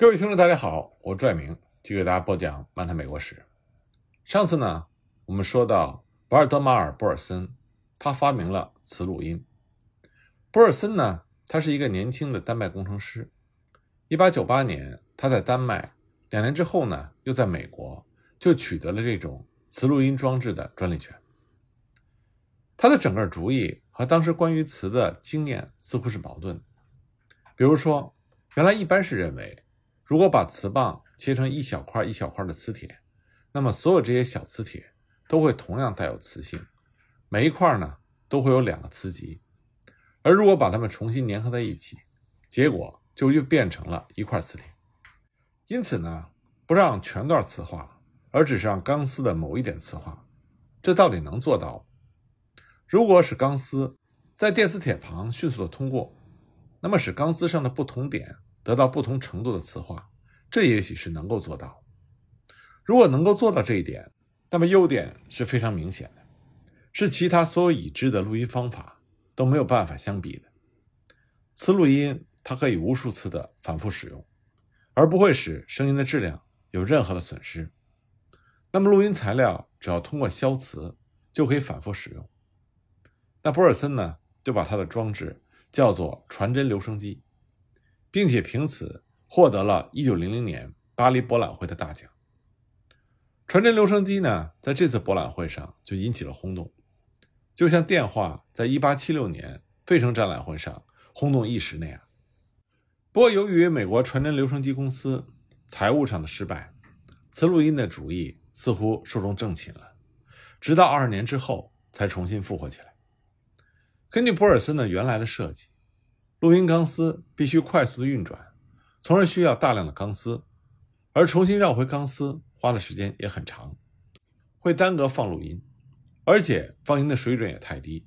各位听众，大家好，我是拽明，继续给大家播讲《漫谈美国史》。上次呢，我们说到瓦尔德马尔·波尔森，他发明了磁录音。波尔森呢，他是一个年轻的丹麦工程师。1898年，他在丹麦，两年之后呢，又在美国就取得了这种磁录音装置的专利权。他的整个主意和当时关于磁的经验似乎是矛盾的。比如说，原来一般是认为。如果把磁棒切成一小块一小块的磁铁，那么所有这些小磁铁都会同样带有磁性，每一块呢都会有两个磁极。而如果把它们重新粘合在一起，结果就又变成了一块磁铁。因此呢，不让全段磁化，而只是让钢丝的某一点磁化，这到底能做到？如果使钢丝在电磁铁旁迅速的通过，那么使钢丝上的不同点。得到不同程度的磁化，这也许是能够做到。如果能够做到这一点，那么优点是非常明显的，是其他所有已知的录音方法都没有办法相比的。磁录音它可以无数次的反复使用，而不会使声音的质量有任何的损失。那么录音材料只要通过消磁就可以反复使用。那博尔森呢，就把他的装置叫做传真留声机。并且凭此获得了1900年巴黎博览会的大奖。传真留声机呢，在这次博览会上就引起了轰动，就像电话在1876年费城展览会上轰动一时那样。不过，由于美国传真留声机公司财务上的失败，磁录音的主意似乎寿终正寝了，直到二十年之后才重新复活起来。根据博尔森的原来的设计。录音钢丝必须快速的运转，从而需要大量的钢丝，而重新绕回钢丝花的时间也很长，会耽搁放录音，而且放音的水准也太低，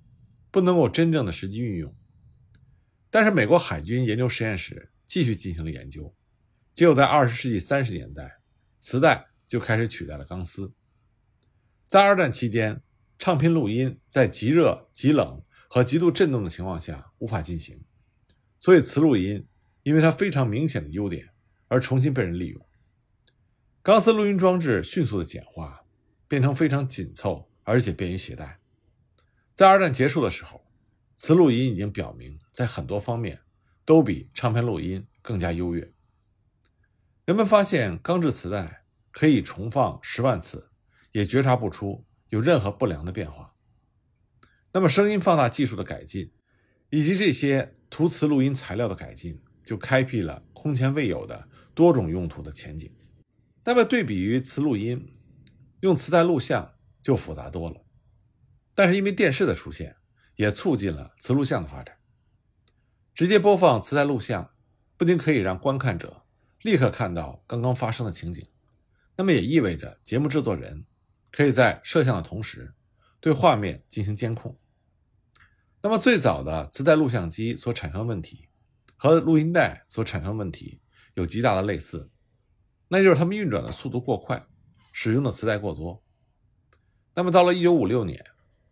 不能够真正的实际运用。但是美国海军研究实验室继续进行了研究，结果在二十世纪三十年代，磁带就开始取代了钢丝。在二战期间，唱片录音在极热、极冷和极度震动的情况下无法进行。所以，磁录音因为它非常明显的优点而重新被人利用。钢丝录音装置迅速的简化，变成非常紧凑而且便于携带。在二战结束的时候，磁录音已经表明在很多方面都比唱片录音更加优越。人们发现钢制磁带可以重放十万次，也觉察不出有任何不良的变化。那么，声音放大技术的改进。以及这些图磁录音材料的改进，就开辟了空前未有的多种用途的前景。那么，对比于磁录音，用磁带录像就复杂多了。但是，因为电视的出现，也促进了磁录像的发展。直接播放磁带录像，不仅可以让观看者立刻看到刚刚发生的情景，那么也意味着节目制作人可以在摄像的同时，对画面进行监控。那么最早的磁带录像机所产生问题，和录音带所产生问题有极大的类似，那就是它们运转的速度过快，使用的磁带过多。那么到了1956年，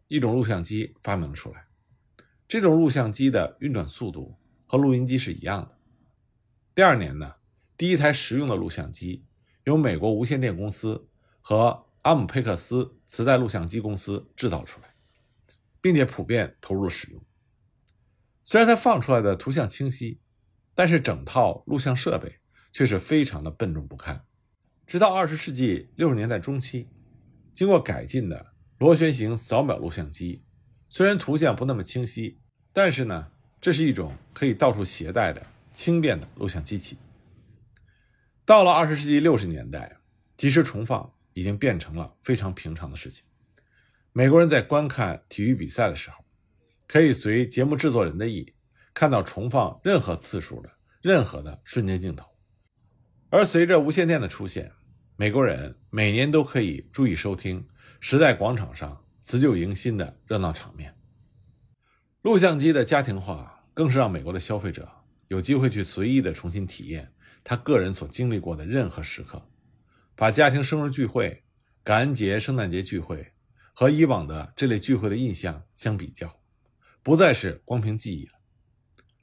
一种录像机发明出来，这种录像机的运转速度和录音机是一样的。第二年呢，第一台实用的录像机由美国无线电公司和阿姆佩克斯磁带录像机公司制造出来。并且普遍投入使用。虽然它放出来的图像清晰，但是整套录像设备却是非常的笨重不堪。直到二十世纪六十年代中期，经过改进的螺旋形扫描录像机，虽然图像不那么清晰，但是呢，这是一种可以到处携带的轻便的录像机器。到了二十世纪六十年代，即时重放已经变成了非常平常的事情。美国人在观看体育比赛的时候，可以随节目制作人的意看到重放任何次数的任何的瞬间镜头。而随着无线电的出现，美国人每年都可以注意收听时代广场上辞旧迎新的热闹场面。录像机的家庭化，更是让美国的消费者有机会去随意的重新体验他个人所经历过的任何时刻，把家庭生日聚会、感恩节、圣诞节聚会。和以往的这类聚会的印象相比较，不再是光凭记忆了。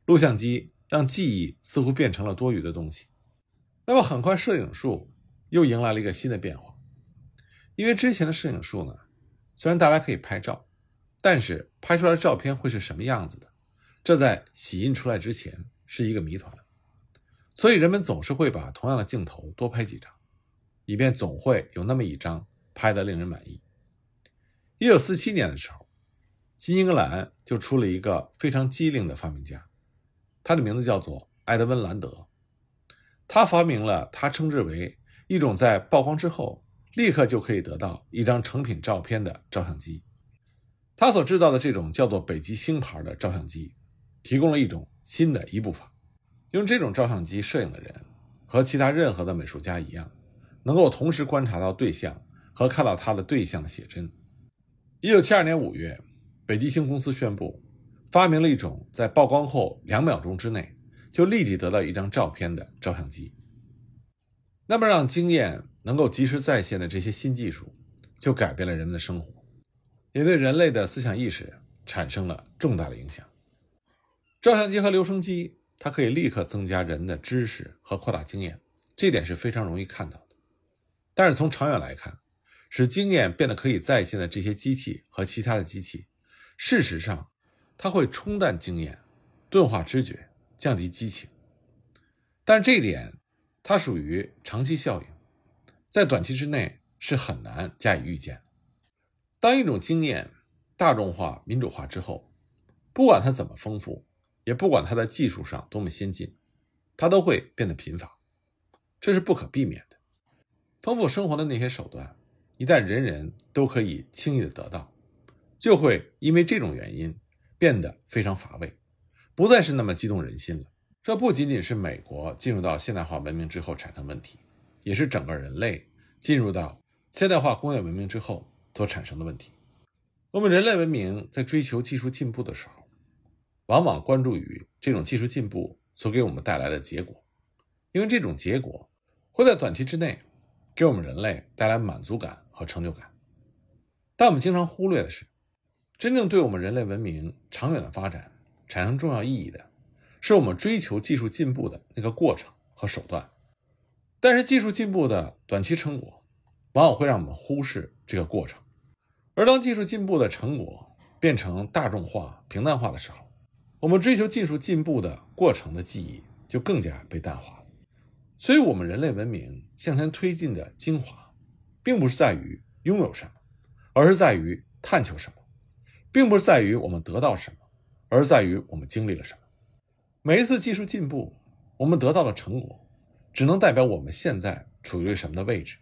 录像机让记忆似乎变成了多余的东西。那么很快，摄影术又迎来了一个新的变化，因为之前的摄影术呢，虽然大家可以拍照，但是拍出来的照片会是什么样子的，这在洗印出来之前是一个谜团，所以人们总是会把同样的镜头多拍几张，以便总会有那么一张拍得令人满意。一九四七年的时候，新英格兰就出了一个非常机灵的发明家，他的名字叫做埃德温·兰德。他发明了他称之为一种在曝光之后立刻就可以得到一张成品照片的照相机。他所制造的这种叫做北极星牌的照相机，提供了一种新的一步法。用这种照相机摄影的人和其他任何的美术家一样，能够同时观察到对象和看到他的对象的写真。一九七二年五月，北极星公司宣布发明了一种在曝光后两秒钟之内。就立即得到一张照片的照相机。那么，让经验能够及时再现的这些新技术，就改变了人们的生活，也对人类的思想意识产生了重大的影响。照相机和留声机，它可以立刻增加人的知识和扩大经验，这点是非常容易看到的。但是从长远来看，使经验变得可以再现的这些机器和其他的机器，事实上，它会冲淡经验，钝化知觉。降低激情，但这一点它属于长期效应，在短期之内是很难加以预见。当一种经验大众化、民主化之后，不管它怎么丰富，也不管它在技术上多么先进，它都会变得贫乏，这是不可避免的。丰富生活的那些手段，一旦人人都可以轻易的得到，就会因为这种原因变得非常乏味。不再是那么激动人心了。这不仅仅是美国进入到现代化文明之后产生问题，也是整个人类进入到现代化工业文明之后所产生的问题。我们人类文明在追求技术进步的时候，往往关注于这种技术进步所给我们带来的结果，因为这种结果会在短期之内给我们人类带来满足感和成就感。但我们经常忽略的是，真正对我们人类文明长远的发展。产生重要意义的，是我们追求技术进步的那个过程和手段。但是，技术进步的短期成果，往往会让我们忽视这个过程。而当技术进步的成果变成大众化、平淡化的时候，我们追求技术进步的过程的记忆就更加被淡化了。所以，我们人类文明向前推进的精华，并不是在于拥有什么，而是在于探求什么，并不是在于我们得到什么。而在于我们经历了什么。每一次技术进步，我们得到的成果，只能代表我们现在处于什么的位置。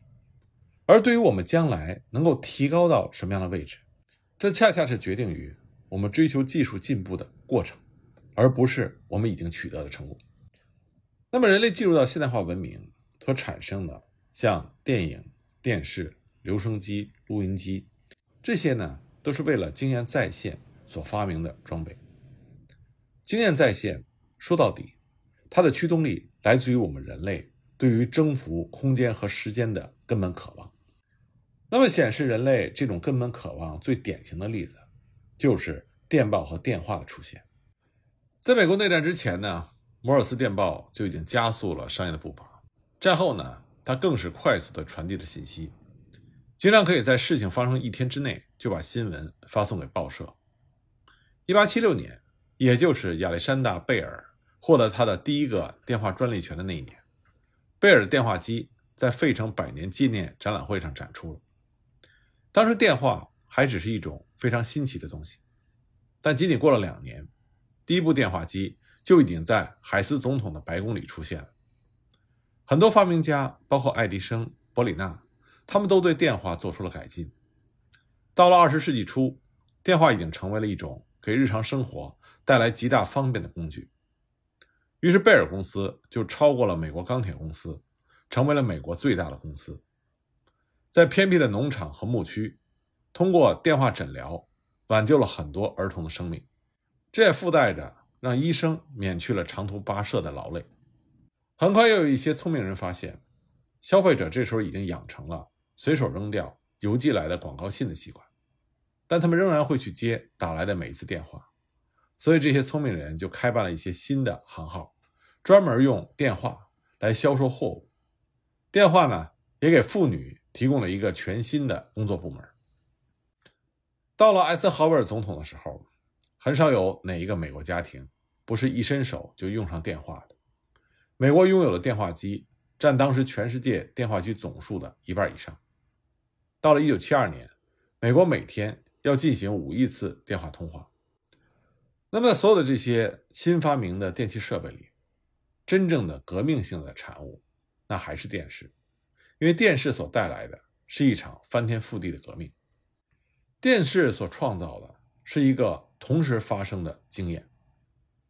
而对于我们将来能够提高到什么样的位置，这恰恰是决定于我们追求技术进步的过程，而不是我们已经取得的成果。那么，人类进入到现代化文明所产生的，像电影、电视、留声机、录音机，这些呢，都是为了经验再现所发明的装备。经验再现，说到底，它的驱动力来自于我们人类对于征服空间和时间的根本渴望。那么，显示人类这种根本渴望最典型的例子，就是电报和电话的出现。在美国内战之前呢，摩尔斯电报就已经加速了商业的步伐。战后呢，它更是快速地传递了信息，经常可以在事情发生一天之内就把新闻发送给报社。一八七六年。也就是亚历山大·贝尔获得他的第一个电话专利权的那一年，贝尔的电话机在费城百年纪念展览会上展出了。当时电话还只是一种非常新奇的东西，但仅仅过了两年，第一部电话机就已经在海斯总统的白宫里出现了。很多发明家，包括爱迪生、伯里纳，他们都对电话做出了改进。到了二十世纪初，电话已经成为了一种给日常生活。带来极大方便的工具，于是贝尔公司就超过了美国钢铁公司，成为了美国最大的公司。在偏僻的农场和牧区，通过电话诊疗，挽救了很多儿童的生命。这也附带着让医生免去了长途跋涉的劳累。很快，又有一些聪明人发现，消费者这时候已经养成了随手扔掉邮寄来的广告信的习惯，但他们仍然会去接打来的每一次电话。所以，这些聪明人就开办了一些新的行号，专门用电话来销售货物，电话呢也给妇女提供了一个全新的工作部门。到了艾森豪威尔总统的时候，很少有哪一个美国家庭不是一伸手就用上电话的。美国拥有的电话机占当时全世界电话机总数的一半以上。到了1972年，美国每天要进行五亿次电话通话。那么，在所有的这些新发明的电器设备里，真正的革命性的产物，那还是电视，因为电视所带来的是一场翻天覆地的革命。电视所创造的是一个同时发生的经验，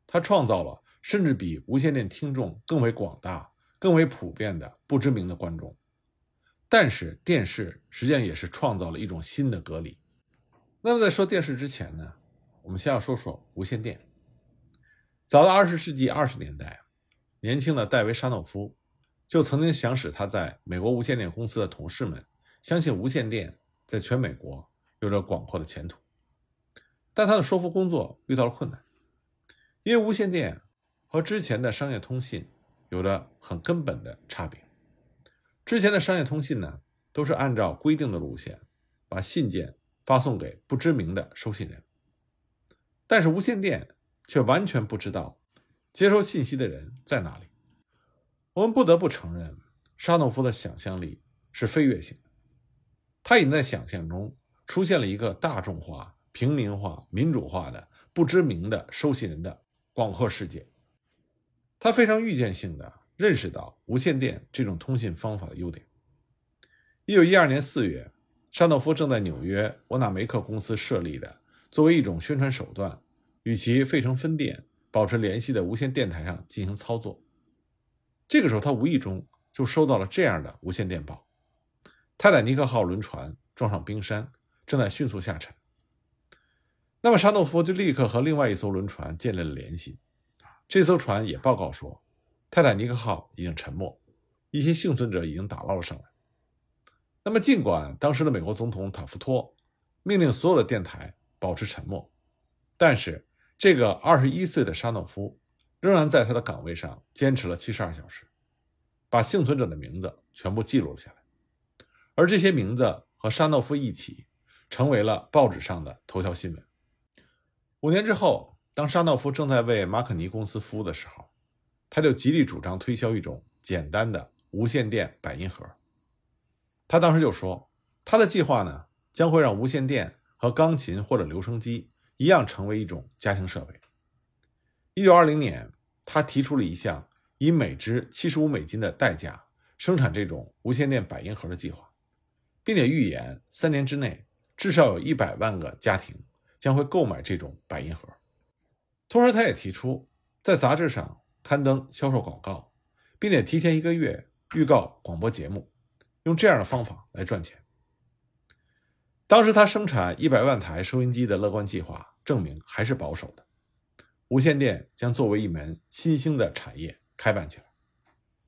它创造了甚至比无线电听众更为广大、更为普遍的不知名的观众。但是，电视实际上也是创造了一种新的隔离。那么，在说电视之前呢，我们先要说说无线电。早在二十世纪二十年代，年轻的戴维·沙诺夫就曾经想使他在美国无线电公司的同事们相信无线电在全美国。有着广阔的前途，但他的说服工作遇到了困难，因为无线电和之前的商业通信有着很根本的差别。之前的商业通信呢，都是按照规定的路线把信件发送给不知名的收信人，但是无线电却完全不知道接收信息的人在哪里。我们不得不承认，沙诺夫的想象力是飞跃性的，他已经在想象中。出现了一个大众化、平民化、民主化的不知名的收信人的广阔世界。他非常预见性的认识到无线电这种通信方法的优点。一九一二年四月，沙诺夫正在纽约沃纳梅克公司设立的作为一种宣传手段，与其费城分店保持联系的无线电台上进行操作。这个时候，他无意中就收到了这样的无线电报：泰坦尼克号轮船撞上冰山。正在迅速下沉，那么沙诺夫就立刻和另外一艘轮船建立了联系。这艘船也报告说，泰坦尼克号已经沉没，一些幸存者已经打捞了上来。那么，尽管当时的美国总统塔夫托命令所有的电台保持沉默，但是这个二十一岁的沙诺夫仍然在他的岗位上坚持了七十二小时，把幸存者的名字全部记录了下来，而这些名字和沙诺夫一起。成为了报纸上的头条新闻。五年之后，当沙诺夫正在为马可尼公司服务的时候，他就极力主张推销一种简单的无线电百音盒。他当时就说，他的计划呢将会让无线电和钢琴或者留声机一样成为一种家庭设备。一九二零年，他提出了一项以每只七十五美金的代价生产这种无线电百音盒的计划，并且预言三年之内。至少有一百万个家庭将会购买这种百音盒。同时，他也提出在杂志上刊登销售广告，并且提前一个月预告广播节目，用这样的方法来赚钱。当时他生产一百万台收音机的乐观计划，证明还是保守的。无线电将作为一门新兴的产业开办起来。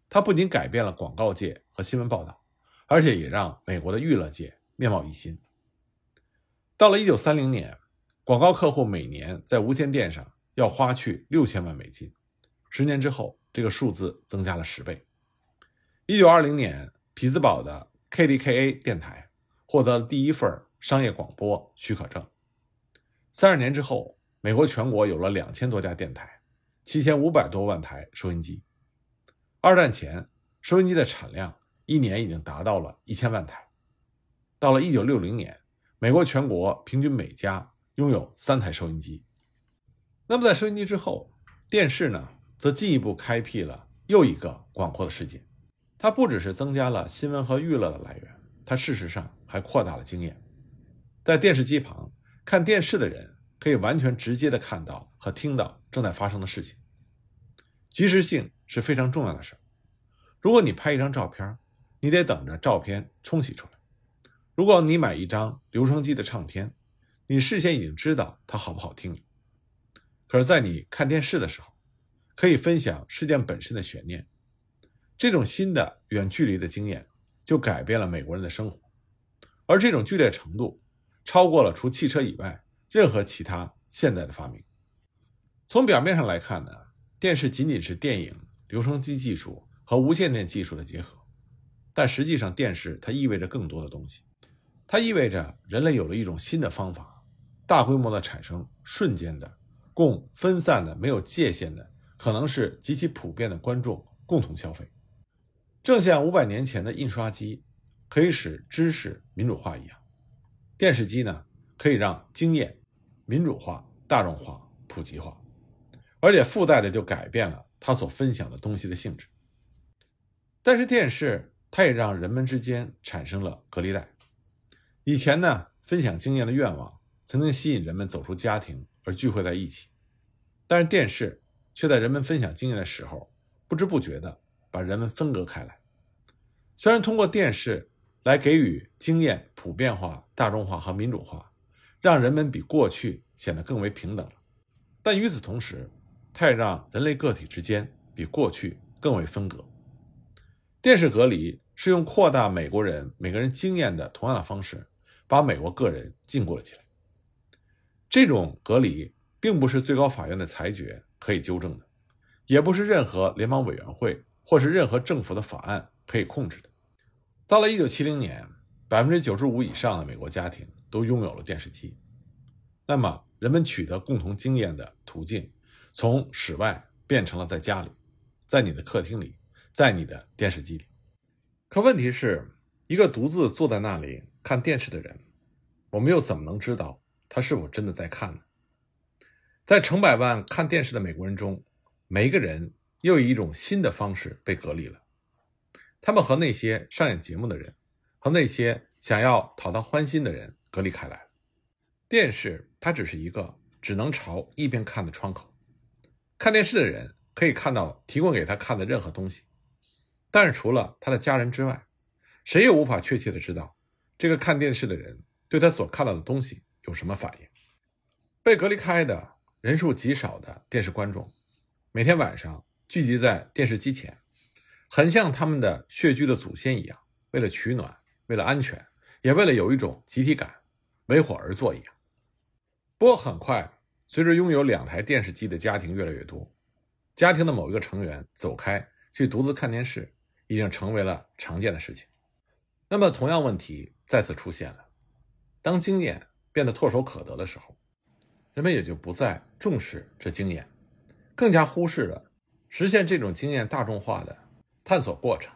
它不仅改变了广告界和新闻报道，而且也让美国的娱乐界面貌一新。到了一九三零年，广告客户每年在无线电上要花去六千万美金。十年之后，这个数字增加了十倍。一九二零年，匹兹堡的 KDKA 电台获得了第一份商业广播许可证。三十年之后，美国全国有了两千多家电台，七千五百多万台收音机。二战前，收音机的产量一年已经达到了一千万台。到了一九六零年。美国全国平均每家拥有三台收音机。那么，在收音机之后，电视呢，则进一步开辟了又一个广阔的世界。它不只是增加了新闻和娱乐的来源，它事实上还扩大了经验。在电视机旁看电视的人，可以完全直接的看到和听到正在发生的事情。及时性是非常重要的事如果你拍一张照片，你得等着照片冲洗出来。如果你买一张留声机的唱片，你事先已经知道它好不好听。可是，在你看电视的时候，可以分享事件本身的悬念。这种新的远距离的经验，就改变了美国人的生活。而这种剧烈程度，超过了除汽车以外任何其他现代的发明。从表面上来看呢，电视仅仅是电影、留声机技术和无线电技术的结合。但实际上电视它意味着更多的东西，它意味着人类有了一种新的方法，大规模的产生瞬间的，供分散的没有界限的，可能是极其普遍的观众共同消费，正像五百年前的印刷机可以使知识民主化一样，电视机呢可以让经验民主化、大众化、普及化，而且附带着就改变了它所分享的东西的性质。但是电视它也让人们之间产生了隔离带。以前呢，分享经验的愿望曾经吸引人们走出家庭而聚会在一起，但是电视却在人们分享经验的时候，不知不觉地把人们分隔开来。虽然通过电视来给予经验普遍化、大众化和民主化，让人们比过去显得更为平等了，但与此同时，它也让人类个体之间比过去更为分隔。电视隔离是用扩大美国人每个人经验的同样的方式，把美国个人禁锢了起来。这种隔离并不是最高法院的裁决可以纠正的，也不是任何联邦委员会或是任何政府的法案可以控制的。到了1970年，百分之九十五以上的美国家庭都拥有了电视机，那么人们取得共同经验的途径，从室外变成了在家里，在你的客厅里。在你的电视机里，可问题是，一个独自坐在那里看电视的人，我们又怎么能知道他是否真的在看呢？在成百万看电视的美国人中，每一个人又以一种新的方式被隔离了。他们和那些上演节目的人，和那些想要讨他欢心的人隔离开来。电视它只是一个只能朝一边看的窗口，看电视的人可以看到提供给他看的任何东西。但是除了他的家人之外，谁也无法确切的知道这个看电视的人对他所看到的东西有什么反应。被隔离开的人数极少的电视观众，每天晚上聚集在电视机前，很像他们的血居的祖先一样，为了取暖，为了安全，也为了有一种集体感，围火而坐一样。不过很快，随着拥有两台电视机的家庭越来越多，家庭的某一个成员走开去独自看电视。已经成为了常见的事情。那么，同样问题再次出现了：当经验变得唾手可得的时候，人们也就不再重视这经验，更加忽视了实现这种经验大众化的探索过程。